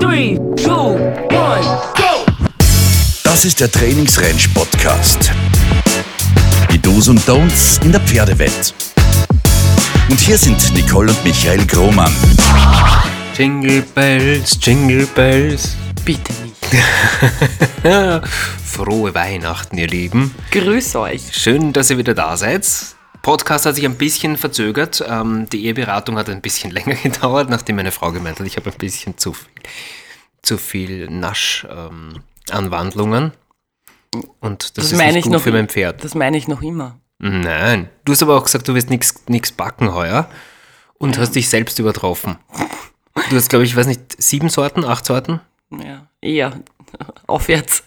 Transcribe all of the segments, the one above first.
Three, two, one, go! Das ist der Trainingsrange-Podcast. Die Do's und Don'ts in der Pferdewelt. Und hier sind Nicole und Michael Grohmann. Jingle Bells, Jingle Bells. Bitte nicht. Frohe Weihnachten, ihr Lieben. Grüß euch. Schön, dass ihr wieder da seid. Podcast hat sich ein bisschen verzögert. Ähm, die Eheberatung hat ein bisschen länger gedauert, nachdem meine Frau gemeint hat, ich habe ein bisschen zu viel, zu viel Nasch-Anwandlungen. Und das, Das ist meine nicht ich gut noch für mein Pferd. Das meine ich noch immer. Nein. Du hast aber auch gesagt, du wirst nichts backen heuer und hast dich selbst übertroffen. Du hast, glaube ich, weiß nicht, sieben Sorten, acht Sorten? Ja, eher aufwärts.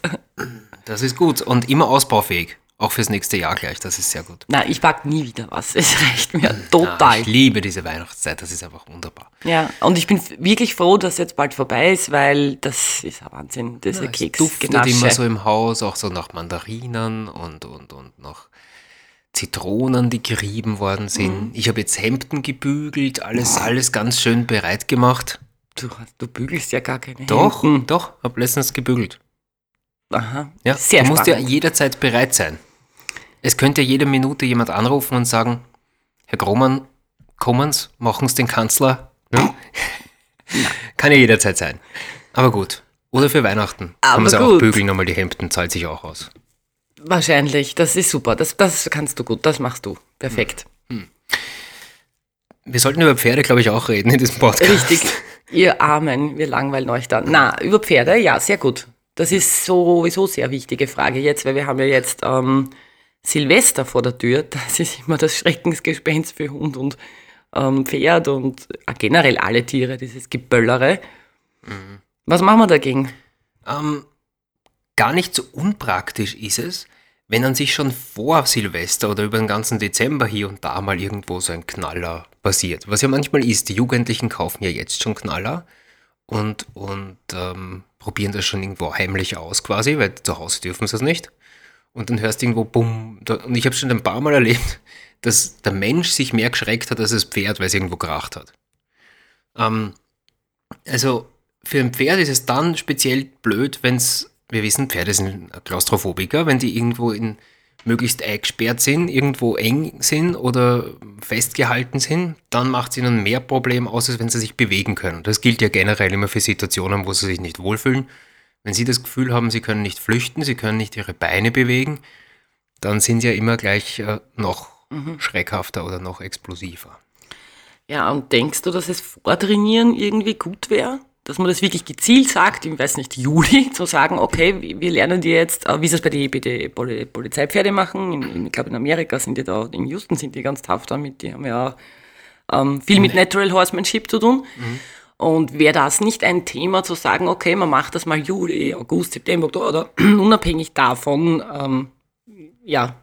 Das ist gut und immer ausbaufähig. Auch fürs nächste Jahr gleich, das ist sehr gut. Nein, ich back nie wieder was. Es reicht mir total. ich liebe diese Weihnachtszeit, das ist einfach wunderbar. Ja, und ich bin wirklich froh, dass jetzt bald vorbei ist, weil das ist ein Wahnsinn, diese Es Keks duftet immer so im Haus, auch so nach Mandarinen und, und, und nach Zitronen, die gerieben worden sind. Mhm. Ich habe jetzt Hemden gebügelt, alles, alles ganz schön bereit gemacht. Du, du bügelst ja gar keine Doch, Hemden. doch, habe letztens gebügelt. Aha, Ja, sehr du musst ja jederzeit bereit sein. Es könnte jede Minute jemand anrufen und sagen, Herr Grohmann, kommen Sie, machen Sie den Kanzler. Ja? Kann ja jederzeit sein. Aber gut. Oder für Weihnachten. Kann Aber man sie auch gut. bügeln, nochmal die Hemden, zahlt sich auch aus. Wahrscheinlich, das ist super. Das, das kannst du gut, das machst du. Perfekt. Wir sollten über Pferde, glaube ich, auch reden in diesem Podcast. Richtig. Ihr Armen, wir langweilen euch da. Na, über Pferde, ja, sehr gut. Das ist sowieso sehr wichtige Frage jetzt, weil wir haben ja jetzt ähm, Silvester vor der Tür. Das ist immer das Schreckensgespenst für Hund und ähm, Pferd und äh, generell alle Tiere, dieses Geböllere. Was machen wir dagegen? Ähm, gar nicht so unpraktisch ist es, wenn an sich schon vor Silvester oder über den ganzen Dezember hier und da mal irgendwo so ein Knaller passiert. Was ja manchmal ist, die Jugendlichen kaufen ja jetzt schon Knaller und, und ähm, probieren das schon irgendwo heimlich aus quasi, weil zu Hause dürfen sie es nicht. Und dann hörst du irgendwo bumm. Und ich habe schon ein paar Mal erlebt, dass der Mensch sich mehr geschreckt hat als das Pferd, weil es irgendwo kracht hat. Ähm, also für ein Pferd ist es dann speziell blöd, wenn es, wir wissen, Pferde sind Klaustrophobiker, wenn die irgendwo in möglichst eingesperrt sind, irgendwo eng sind oder festgehalten sind, dann macht es ihnen mehr Problem aus, als wenn sie sich bewegen können. Das gilt ja generell immer für Situationen, wo sie sich nicht wohlfühlen. Wenn sie das Gefühl haben, sie können nicht flüchten, sie können nicht ihre Beine bewegen, dann sind sie ja immer gleich äh, noch schreckhafter oder noch explosiver. Ja, und denkst du, dass es Vortrainieren irgendwie gut wäre? Dass man das wirklich gezielt sagt, ich weiß nicht, Juli, zu sagen, okay, wir- lernen dir jetzt, äh, wie sie es bei den Poli Polizeipferde machen. In, in, ich glaube, in Amerika sind die da, in Houston sind die ganz tough damit, die haben ja ähm, viel mit Natural Horsemanship zu tun. Und wäre das nicht ein Thema zu sagen, okay, man macht das mal Juli, August, September, Oktober, oder unabhängig davon, ähm, ja,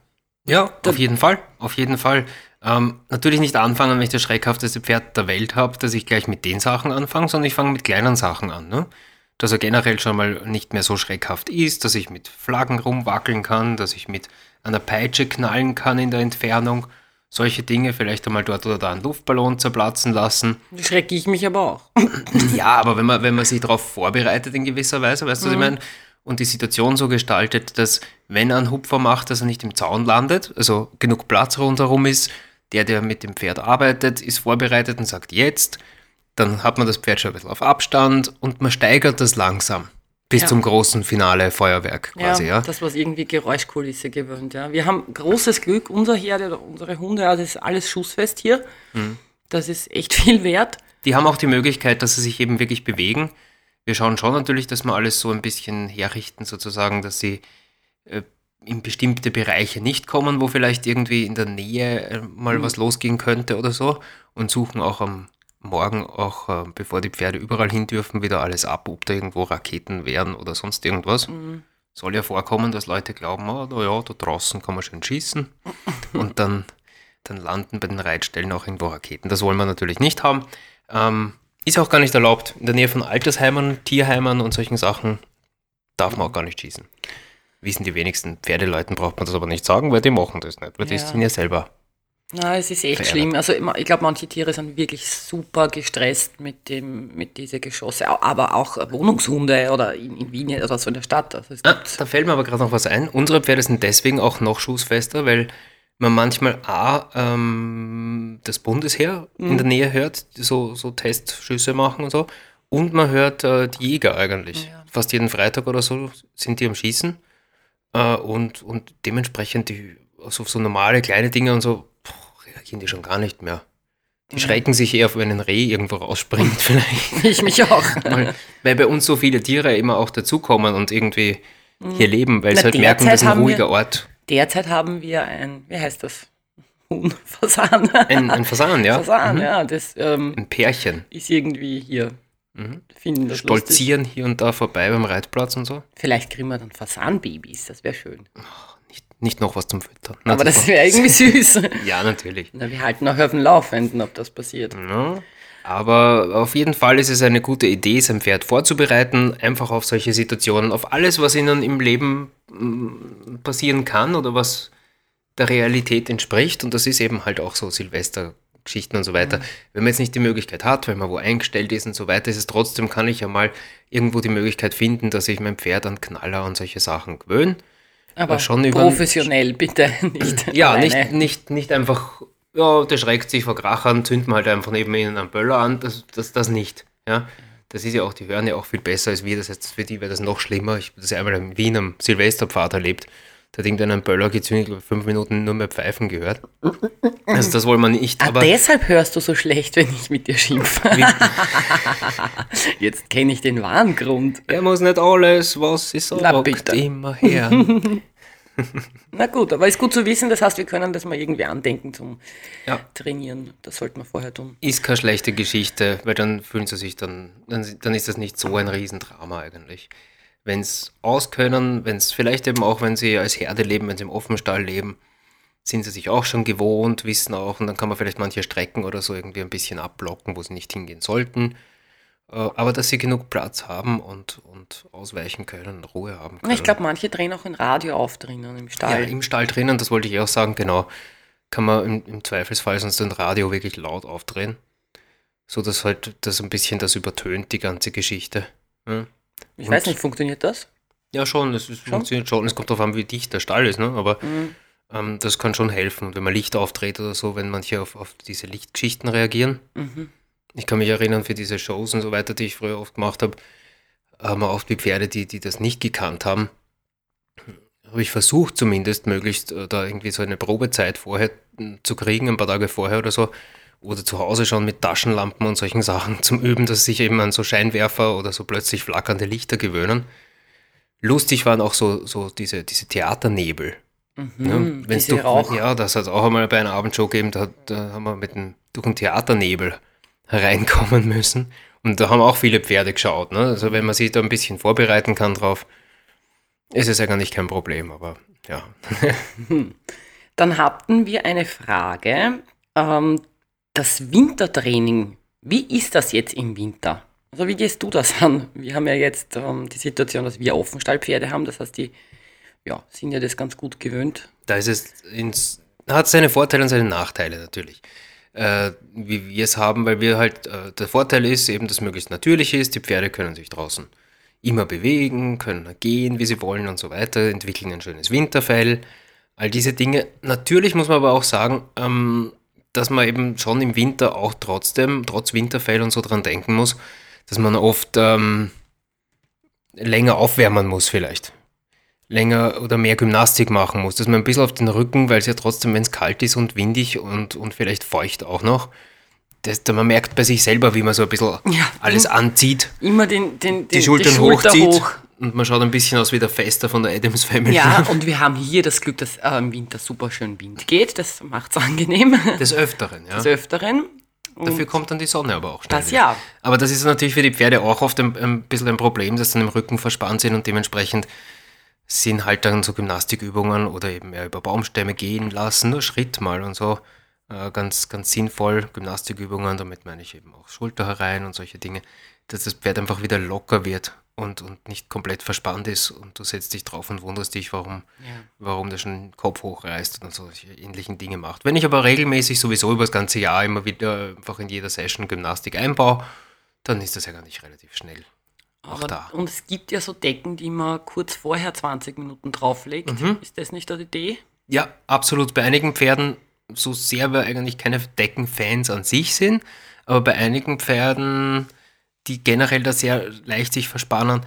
Ja, auf jeden Fall, auf jeden Fall. Ähm, natürlich nicht anfangen, wenn ich das schreckhafteste Pferd der Welt habe, dass ich gleich mit den Sachen anfange, sondern ich fange mit kleinen Sachen an. Ne? Dass er generell schon mal nicht mehr so schreckhaft ist, dass ich mit Flaggen rumwackeln kann, dass ich mit einer Peitsche knallen kann in der Entfernung. Solche Dinge, vielleicht einmal dort oder da einen Luftballon zerplatzen lassen. schrecke ich mich aber auch. Ja, aber wenn man, wenn man sich darauf vorbereitet in gewisser Weise, weißt du, was ich meine? Und die Situation so gestaltet, dass wenn er einen Hupfer macht, dass er nicht im Zaun landet, also genug Platz rundherum ist, der, der mit dem Pferd arbeitet, ist vorbereitet und sagt jetzt, dann hat man das Pferd schon ein bisschen auf Abstand und man steigert das langsam bis Ja. zum großen Finale Feuerwerk quasi, ja. Das, was irgendwie Geräuschkulisse gewöhnt, ja. Wir haben großes Glück, unser Herde oder unsere Hunde, also ist alles schussfest hier. Mhm. Das ist echt viel wert. Die haben auch die Möglichkeit, dass sie sich eben wirklich bewegen. Wir schauen schon natürlich, dass wir alles so ein bisschen herrichten, sozusagen, dass sie äh, in bestimmte Bereiche nicht kommen, wo vielleicht irgendwie in der Nähe äh, mal was losgehen könnte oder so. Und suchen auch am Morgen, auch äh, bevor die Pferde überall hin dürfen, wieder alles ab, ob da irgendwo Raketen wären oder sonst irgendwas. Soll ja vorkommen, dass Leute glauben, oh, na ja, da draußen kann man schön schießen. Und dann, dann landen bei den Reitstellen auch irgendwo Raketen. Das wollen wir natürlich nicht haben. Ähm, ist auch gar nicht erlaubt. In der Nähe von Altersheimen, Tierheimen und solchen Sachen darf man auch gar nicht schießen. Wissen die wenigsten Pferdeleuten, braucht man das aber nicht sagen, weil die machen das nicht, weil die Ja. sind ja selber Na, es ist echt verärgert. schlimm. Also ich glaube, manche Tiere sind wirklich super gestresst mit dem, mit diese Geschosse, aber auch Wohnungshunde oder in, in Wien oder so in der Stadt. Also Ah, da fällt mir aber gerade noch was ein. Unsere Pferde sind deswegen auch noch schussfester, weil man manchmal A, ähm, das Bundesheer in der Nähe hört, die so, so Testschüsse machen und so. Und man hört äh, die Jäger eigentlich. Fast jeden Freitag oder so sind die am Schießen. Äh, und, und dementsprechend die, also so normale kleine Dinge und so, reagieren die schon gar nicht mehr. Die schrecken sich eher, wenn ein Reh irgendwo rausspringt vielleicht. ich mich auch. Weil, weil bei uns so viele Tiere immer auch dazukommen und irgendwie hier leben, weil Na, sie halt merken, das ist ein haben wir- ruhiger Ort. Derzeit haben wir ein, wie heißt das? Huhn, Fasan. Ein, ein Fasan, ja. Fasan, Mhm. ja, das ähm, Ein Pärchen. ist irgendwie hier. Finden das lustig. Stolzieren hier und da vorbei beim Reitplatz und so. Vielleicht kriegen wir dann Fasanbabys, das wäre schön. Nicht, nicht noch was zum Füttern. Na, Aber das wäre irgendwie süß. Ja, natürlich. Na, wir halten auch auf dem Laufenden, ob das passiert. Ja. Aber auf jeden Fall ist es eine gute Idee, sein Pferd vorzubereiten, einfach auf solche Situationen, auf alles, was ihnen im Leben mm, passieren kann oder was der Realität entspricht. Und das ist eben halt auch so Silvestergeschichten und so weiter. Wenn man jetzt nicht die Möglichkeit hat, weil man wo eingestellt ist und so weiter, ist es trotzdem, kann ich ja mal irgendwo die Möglichkeit finden, dass ich mein Pferd an Knaller und solche Sachen gewöhne. Aber schon über- professionell, bitte nicht. Ja, alleine. nicht, nicht, nicht einfach, ja, der schreckt sich vor Krachern, zünden wir halt einfach neben ihnen einen Böller an, das, das, das nicht. Ja, das ist ja auch, die hören ja auch viel besser als wir, das heißt, für die wäre das noch schlimmer. Ich habe das einmal in Wien am Silvesterpfad erlebt, da hat irgendeiner einen Böller gezündet, ich glaube, fünf Minuten nur mehr Pfeifen gehört. Also das wollen wir nicht, Ah, aber deshalb hörst du so schlecht, wenn ich mit dir schimpfe. Jetzt kenne ich den wahren Grund. er muss nicht alles, was sie sagt, immer her. Na gut, aber ist gut zu wissen, das heißt, wir können das mal irgendwie andenken zum Ja. Trainieren. Das sollten wir vorher tun. ist keine schlechte Geschichte, weil dann fühlen sie sich dann, dann, dann ist das nicht so ein Riesendrama eigentlich. Wenn es auskönnen, wenn es vielleicht eben auch, wenn sie als Herde leben, wenn sie im Offenstall leben, sind sie sich auch schon gewohnt, wissen auch, und dann kann man vielleicht manche Strecken oder so irgendwie ein bisschen abblocken, wo sie nicht hingehen sollten. Äh, Aber dass sie genug Platz haben und, und ausweichen können, Ruhe haben können. Ich glaube, manche drehen auch ein Radio auf drinnen im Ja, Stall. im Stall drinnen, das wollte ich auch sagen, genau. Kann man im, im Zweifelsfall sonst ein Radio wirklich laut aufdrehen. So dass halt das ein bisschen das übertönt, die ganze Geschichte. Ja, ich weiß nicht, funktioniert das? ja schon, es ist, funktioniert schon. Es kommt darauf an, wie dicht der Stall ist, ne? aber Mhm. ähm, das kann schon helfen. Und wenn man Licht aufdreht oder so, wenn manche auf, auf diese Lichtgeschichten reagieren. Mhm. Ich kann mich erinnern, für diese Shows und so weiter, die ich früher oft gemacht habe, haben wir oft die Pferde, die, die das nicht gekannt haben, habe ich versucht zumindest möglichst äh, da irgendwie so eine Probezeit vorher m, zu kriegen, ein paar Tage vorher oder so. Oder zu Hause schon mit Taschenlampen und solchen Sachen zum Üben, dass sie sich eben an so Scheinwerfer oder so plötzlich flackernde Lichter gewöhnen. Lustig waren auch so, so diese, diese Theaternebel. Mhm, Ja, wenn's diese durch, Rauch. ja, das hat es auch einmal bei einer Abendshow gegeben, da, da haben wir mit dem, durch den Theaternebel hereinkommen müssen. Und da haben auch viele Pferde geschaut. Ne? Also wenn man sich da ein bisschen vorbereiten kann drauf, ist es eigentlich kein Problem. Aber ja, Dann hatten wir eine Frage. Ähm, das Wintertraining, wie ist das jetzt im Winter? Also wie gehst du das an? Wir haben ja jetzt ähm, die Situation, dass wir Offenstallpferde haben. Das heißt, die ja, sind ja das ganz gut gewöhnt. da ist es ins, hat seine Vorteile und seine Nachteile natürlich. Äh, wie wir es haben, weil wir halt, äh, der Vorteil ist eben, dass möglichst natürlich ist, die Pferde können sich draußen immer bewegen, können gehen, wie sie wollen und so weiter, entwickeln ein schönes Winterfell, all diese Dinge. Natürlich muss man aber auch sagen, ähm, dass man eben schon im Winter auch trotzdem, trotz Winterfell und so dran denken muss, dass man oft ähm, länger aufwärmen muss vielleicht. Länger oder mehr Gymnastik machen muss, dass man ein bisschen auf den Rücken, weil es ja trotzdem, wenn es kalt ist und windig und, und vielleicht feucht auch noch, das, da man merkt bei sich selber, wie man so ein bisschen Ja, alles anzieht, Immer den, den, den die Schultern Schulter hochzieht. hoch. Und man schaut ein bisschen aus wie der Fester von der Adams Family. Ja, und wir haben hier das Glück, dass äh, im Winter super schön Wind geht. Das macht es angenehm. Des Öfteren, ja. Des Öfteren. Dafür kommt dann die Sonne aber auch Das ständig. ja. Aber das ist natürlich für die Pferde auch oft ein, ein bisschen ein Problem, dass dann im Rücken verspannt sind und dementsprechend sind halt dann so Gymnastikübungen oder eben mehr über Baumstämme gehen lassen, nur Schritt mal und so. Äh, ganz, ganz sinnvoll, Gymnastikübungen, damit meine ich eben auch Schulter herein und solche Dinge, dass das Pferd einfach wieder locker wird und, und nicht komplett verspannt ist und du setzt dich drauf und wunderst dich, warum, warum der schon den Kopf hochreißt und solche ähnlichen Dinge macht. Wenn ich aber regelmäßig sowieso über das ganze Jahr immer wieder einfach in jeder Session Gymnastik einbaue, dann ist das ja gar nicht relativ schnell. Auch Aber, da. Und es gibt ja so Decken, die man kurz vorher 20 Minuten drauflegt. Mhm. Ist das nicht eine Idee? Ja, absolut. Bei einigen Pferden, so sehr wir eigentlich keine Deckenfans an sich sind, aber bei einigen Pferden, die generell da sehr leicht sich verspannen,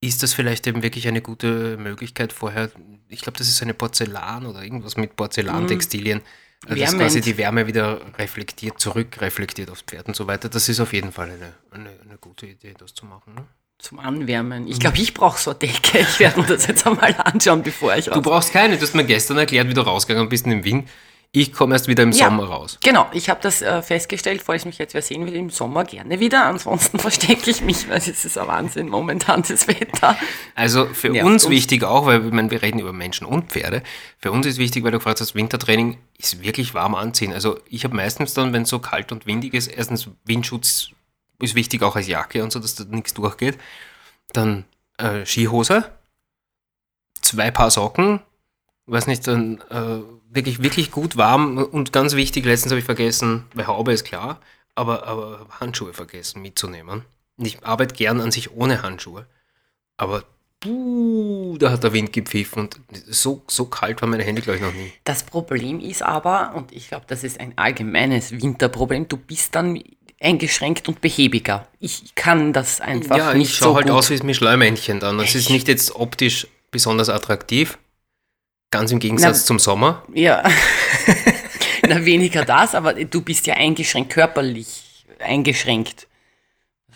ist das vielleicht eben wirklich eine gute Möglichkeit vorher. Ich glaube, das ist eine Porzellan oder irgendwas mit Porzellantextilien, äh, das Wärmend. quasi die Wärme wieder reflektiert, zurückreflektiert aufs Pferd und so weiter. Das ist auf jeden Fall eine, eine, eine gute Idee, das zu machen. Ne? Zum Anwärmen. Mhm. Ich glaube, ich brauche so eine Decke. Ich werde mir das jetzt einmal anschauen, bevor ich Du raus. brauchst keine, du hast mir gestern erklärt, wie du rausgegangen bist in den Wind. Ich komme erst wieder im Ja. Sommer raus. Genau, ich habe das äh, festgestellt, falls mich jetzt wer sehen will, im Sommer gerne wieder. Ansonsten verstecke ich mich, weil es ist ein Wahnsinn momentan das Wetter. Also für Nervt uns uns. wichtig auch, weil ich meine, wir reden über Menschen und Pferde. Für uns ist wichtig, weil du gefragt hast, Wintertraining ist wirklich warm anziehen. Also ich habe meistens dann, wenn es so kalt und windig ist, erstens Windschutz ist wichtig auch als Jacke und so, dass da nichts durchgeht. Dann äh, Skihose, zwei Paar Socken, weiß nicht, dann äh, wirklich, wirklich gut warm und ganz wichtig, letztens habe ich vergessen, weil Haube ist klar, aber, aber Handschuhe vergessen mitzunehmen. Ich arbeite gern an sich ohne Handschuhe. Aber puh, da hat der Wind gepfiffen und so, so kalt waren meine Hände, glaube ich, noch nie. Das Problem ist aber, und ich glaube, das ist ein allgemeines Winterproblem, du bist dann eingeschränkt und behäbiger. Ich kann das einfach ja, nicht ich schaue so halt gut. aus wie das Schleimmännchen dann. Das ist Echt? nicht jetzt optisch besonders attraktiv. Ganz im Gegensatz Na- zum Sommer. Ja. Na, weniger das, aber du bist ja eingeschränkt, körperlich eingeschränkt.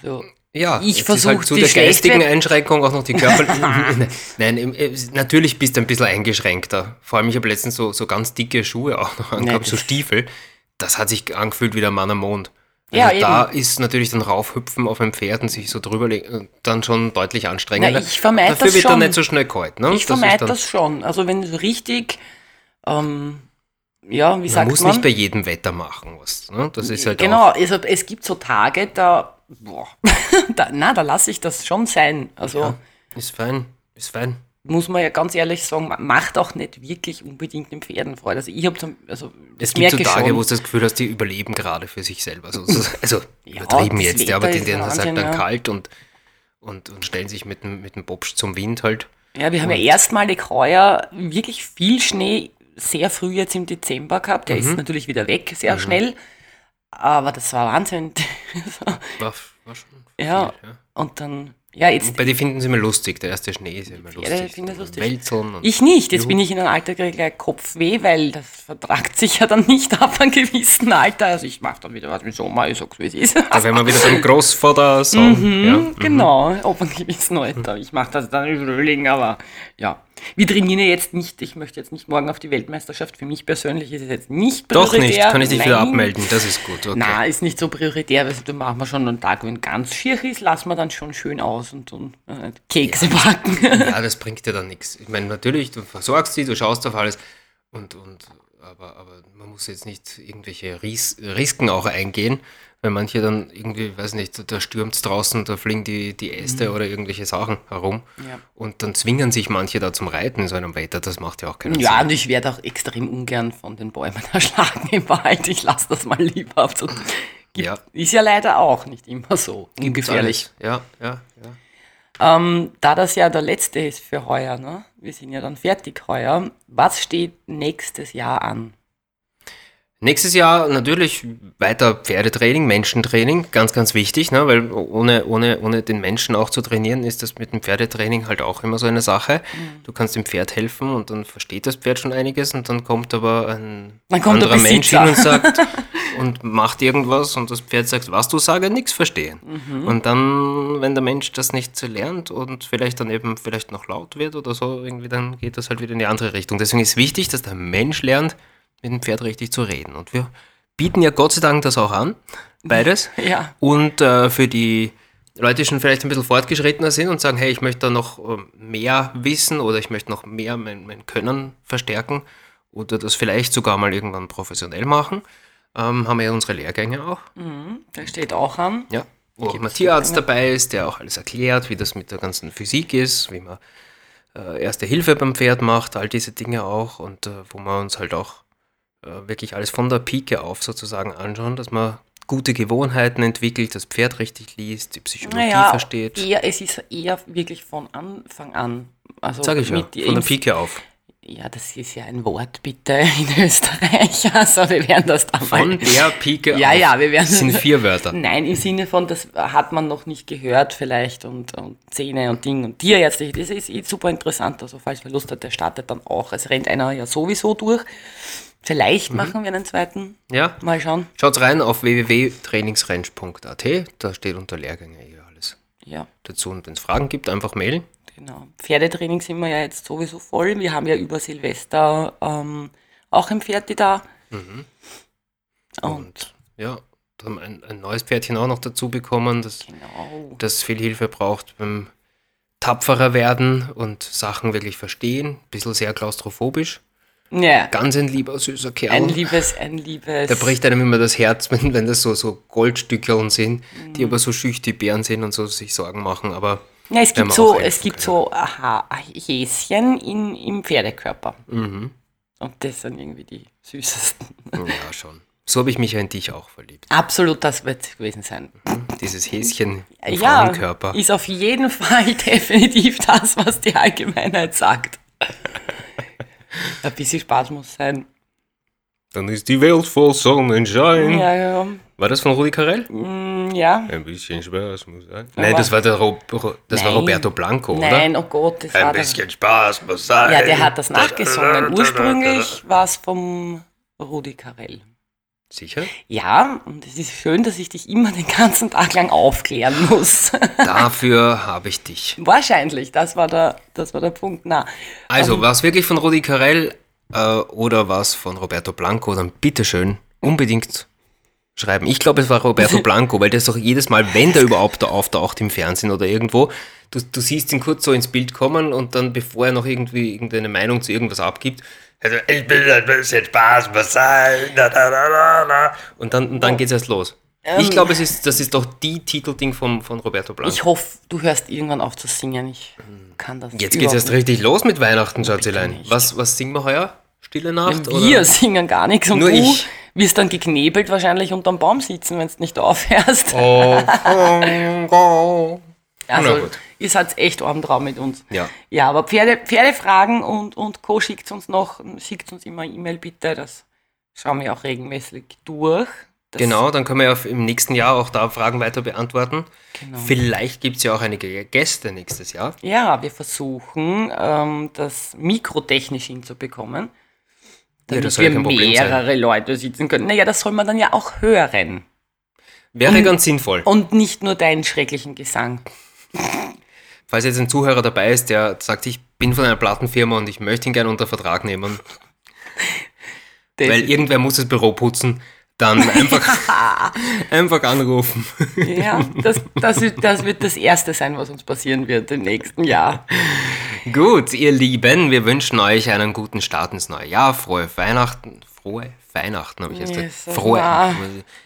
So. Ja, Ich jetzt ist versuch, halt zu der geistigen Einschränkung auch noch die körperliche. Nein, äh, natürlich bist du ein bisschen eingeschränkter. Vor allem, ich habe letztens so, so ganz dicke Schuhe auch noch angehabt, das- so Stiefel. Das hat sich angefühlt wie der Mann am Mond. Also Ja, da ist natürlich dann raufhüpfen auf ein Pferd und sich so drüber legen, dann schon deutlich anstrengender. Na, ich vermeid Dafür das wird dann nicht so schnell kalt. Ne? Ich vermeide das schon. Also wenn richtig, ähm, ja, wie Man sagt muss man? nicht bei jedem Wetter machen. Was, ne? Das ist halt genau, also es gibt so Tage, da, boah, da na, da lasse ich das schon sein. Also ja, ist fein, ist fein. Muss man ja ganz ehrlich sagen, ma- macht auch nicht wirklich unbedingt den Pferden Freude. Also ich habe zum, also Es das gibt so merke Tage, schon. wo du das Gefühl hast, die überleben gerade für sich selber. Also, so- also Ja, übertrieben jetzt, aber Wetter die, ist denen ist halt dann ja. kalt und, und, und stellen sich mit dem, mit dem Bobsch zum Wind halt. Ja, wir haben ja erstmalig heuer wirklich viel Schnee sehr früh jetzt im Dezember gehabt. Der Mhm. ist natürlich wieder weg, sehr schnell. Aber das war Wahnsinn. War, war schon ja, viel, ja. und dann, ja, jetzt Bei dir finden sie immer lustig, der erste Schnee ist immer lustig. finden das lustig. Wälzeln und Ich nicht. Jetzt Juhu. bin ich in einem Alter kriege ich gleich Kopfweh, weil das vertragt sich ja dann nicht ab einem gewissen Alter. Also ich mache dann wieder was im Sommer, ich sag's wie es ist. da wären wir wieder beim Großvater-Song. ja. Genau, ab einem gewissen Alter. Ich mache das dann im Frühling, aber ja. Wir trainieren ja jetzt nicht, ich möchte jetzt nicht morgen auf die Weltmeisterschaft. Für mich persönlich ist es jetzt nicht Doch prioritär. nicht, kann ich dich wieder Nein. abmelden, das ist gut. Okay. Na, ist nicht so prioritär, weil da machen wir schon einen Tag, wenn ganz schier ist, lassen wir dann schon schön aus und tun äh, Kekse backen. Ja, das bringt dir dann nichts. Ich meine, natürlich, du versorgst sie, du schaust auf alles, und, und, aber, aber man muss jetzt nicht irgendwelche Ries Risiken auch eingehen, weil manche dann irgendwie, weiß nicht, da stürmt es draußen, da fliegen die, die Äste oder irgendwelche Sachen herum Mhm. Ja. und dann zwingen sich manche da zum Reiten in so einem Wetter, das macht ja auch keinen Ja, Sinn. und ich werde auch extrem ungern von den Bäumen erschlagen im Wald. Ich lasse das mal lieber. So, gibt, Ja. Ist ja leider auch nicht immer so ungefährlich. Ja, ja, ja. Ähm, da das ja der letzte ist für heuer, ne? wir sind ja dann fertig heuer, was steht nächstes Jahr an? Nächstes Jahr natürlich weiter Pferdetraining, Menschentraining, ganz, ganz wichtig, ne? weil ohne, ohne, ohne den Menschen auch zu trainieren, ist das mit dem Pferdetraining halt auch immer so eine Sache. Mhm. Du kannst dem Pferd helfen und dann versteht das Pferd schon einiges und dann kommt aber ein kommt der anderer Mensch hin und sagt und macht irgendwas und das Pferd sagt, was du sagst, nichts verstehen. Mhm. Und dann, wenn der Mensch das nicht lernt und vielleicht dann eben vielleicht noch laut wird oder so, irgendwie dann geht das halt wieder in die andere Richtung. Deswegen ist wichtig, dass der Mensch lernt, mit dem Pferd richtig zu reden. Und wir bieten ja Gott sei Dank das auch an, beides. Ja. Und äh, für die Leute, die schon vielleicht ein bisschen fortgeschrittener sind und sagen, hey, ich möchte da noch äh, mehr wissen oder ich möchte noch mehr mein, mein Können verstärken oder das vielleicht sogar mal irgendwann professionell machen, ähm, haben wir ja unsere Lehrgänge auch. Der steht auch an. Ja. wo auch mal Tierarzt dabei ist, der auch alles erklärt, wie das mit der ganzen Physik ist, wie man äh, Erste Hilfe beim Pferd macht, all diese Dinge auch und äh, wo wir uns halt auch äh, wirklich alles von der Pike auf sozusagen anschauen, dass man gute Gewohnheiten entwickelt, das Pferd richtig liest, die Psychologie Naja, versteht. eher, es ist eher wirklich von Anfang an. Also Sag ich ja, von der Pike auf. Ja, das ist ja ein Wort, bitte, in Österreich. Also, wir werden das da Von der Pike Ja, auf. ja, wir werden- Das sind vier Wörter. Nein, im Sinne von, das hat man noch nicht gehört, vielleicht, und, und Zähne und Ding und Tierärztlich. Das ist eh super interessant. Also, falls wer Lust hat, der startet dann auch. Es rennt einer ja sowieso durch. Vielleicht Mhm. machen wir einen zweiten. Ja, Mal schauen. schaut rein auf www.trainingsrange.at, da steht unter Lehrgänge hier alles Ja. dazu. Und wenn es Fragen gibt, einfach mailen. Genau. Pferdetraining sind wir ja jetzt sowieso voll. Wir haben ja über Silvester ähm, auch ein Pferd da. Und, Und ja, dann ein, ein neues Pferdchen auch noch dazu bekommen, das, genau. das viel Hilfe braucht beim tapferer werden und Sachen wirklich verstehen. Ein bisschen sehr klaustrophobisch. Ja, Ganz ein lieber, süßer Kerl. ein liebes, ein liebes. Der bricht einem immer das Herz, wenn, wenn das so, so Goldstückeln sind, die Mhm. aber so schüchtern Bären sind und so sich Sorgen machen. Aber ja, es gibt so, es gibt so aha, Häschen in, im Pferdekörper. Mhm. Und das sind irgendwie die süßesten. Ja, schon. So habe ich mich in dich auch verliebt. Absolut, das wird es gewesen sein. Dieses Häschen im Ja, Frauenkörper. ist auf jeden Fall definitiv das, was die Allgemeinheit sagt. Ein bisschen Spaß muss sein. Dann ist die Welt voll Sonnenschein. Ja, ja. War das von Rudi Carell? Mm, ja. Ein bisschen Spaß muss sein. Nein, das war, der Ro das war Nein. Roberto Blanco, oder? Nein, oh Gott, das war Ein der- bisschen Spaß muss sein. Ja, der hat das nachgesungen. Ursprünglich war es vom Rudi Carell. Sicher? Ja, und es ist schön, dass ich dich immer den ganzen Tag lang aufklären muss. Dafür habe ich dich. Wahrscheinlich, das war der, das war der Punkt. Na, Also, war es wirklich von Rudi Carell äh, oder war es von Roberto Blanco? Dann bitteschön unbedingt schreiben. Ich glaube, es war Roberto Blanco, weil der ist doch jedes Mal, wenn der überhaupt da auftaucht im Fernsehen oder irgendwo, du, du siehst ihn kurz so ins Bild kommen und dann, bevor er noch irgendwie irgendeine Meinung zu irgendwas abgibt, also, ich will ein bisschen Spaß muss sein. Da, da, da, da, da. Und dann, und dann geht es erst los. ich glaube, es ist, das ist doch die Titelding vom, von Roberto Blanco. ich hoffe, du hörst irgendwann auf zu singen. Ich kann das Jetzt geht's erst überhaupt richtig los mit Weihnachten, Schatzelein. Was, was singen wir heuer? Stille Nacht? Wir singen gar nichts und Nur du ich. Wirst dann geknebelt wahrscheinlich unterm Baum sitzen, wenn du nicht aufhörst. Oh, also, na gut. ihr seid echt arm drauf mit uns. Ja. Ja, aber Pferde, Pferdefragen und, und Co. schickt uns noch, schickt uns immer E-Mail bitte, das schauen wir auch regelmäßig durch. Das, Genau, dann können wir ja im nächsten Jahr auch da Fragen weiter beantworten. Genau. Vielleicht gibt es ja auch einige Gäste nächstes Jahr. Ja, wir versuchen, ähm, das mikrotechnisch hinzubekommen, Ja, das damit ja wir kein Problem sein. mehrere Leute sitzen können. Naja, das soll man dann ja auch hören. Wäre ganz sinnvoll. Und nicht nur deinen schrecklichen Gesang. Falls jetzt ein Zuhörer dabei ist, der sagt, ich bin von einer Plattenfirma und ich möchte ihn gerne unter Vertrag nehmen, Das weil irgendwer muss das Büro putzen, dann einfach, einfach anrufen. Ja, das, das, das wird das Erste sein, was uns passieren wird im nächsten Jahr. Gut, ihr Lieben, wir wünschen euch einen guten Start ins neue Jahr, frohe Weihnachten, frohe Weihnachten, habe ich jetzt gesagt. Frohe. na,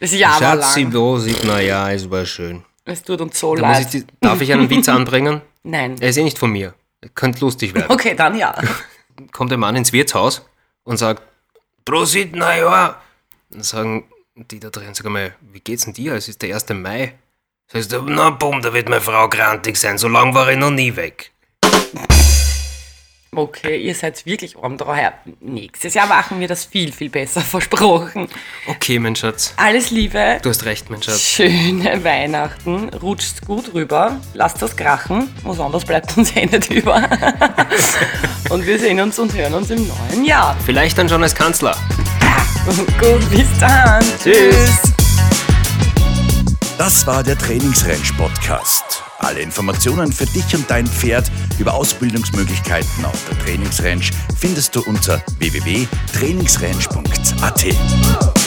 das Jahr war Schatzi, lang. bloß, na ja, es war schön. Es tut uns so Da ich, leid. die- darf ich einen Witz anbringen? Nein. Er ist eh nicht von mir. Könnte lustig werden. Okay, dann ja. Kommt ein Mann ins Wirtshaus und sagt, Prosit, na ja. Dann sagen die da drin, sag mal, wie geht's denn dir? Es ist der 1. Mai. Sagst du, na bumm, da wird meine Frau grantig sein. So lang war ich noch nie weg. Okay, ihr seid wirklich arm drauf. Ja, Nächstes Jahr machen wir das viel, viel besser, versprochen. Okay, mein Schatz. Alles Liebe, Du hast recht, mein Schatz. schöne Weihnachten, rutscht gut rüber, lasst das krachen, was anderes bleibt uns eh nicht über. Und wir sehen uns und hören uns im neuen Jahr. Vielleicht dann schon als Kanzler. Gut, bis dann. Tschüss. Das war der Trainingsrange Podcast. Alle Informationen für dich und dein Pferd über Ausbildungsmöglichkeiten auf der Trainingsrange findest du unter www.trainingsrange.at.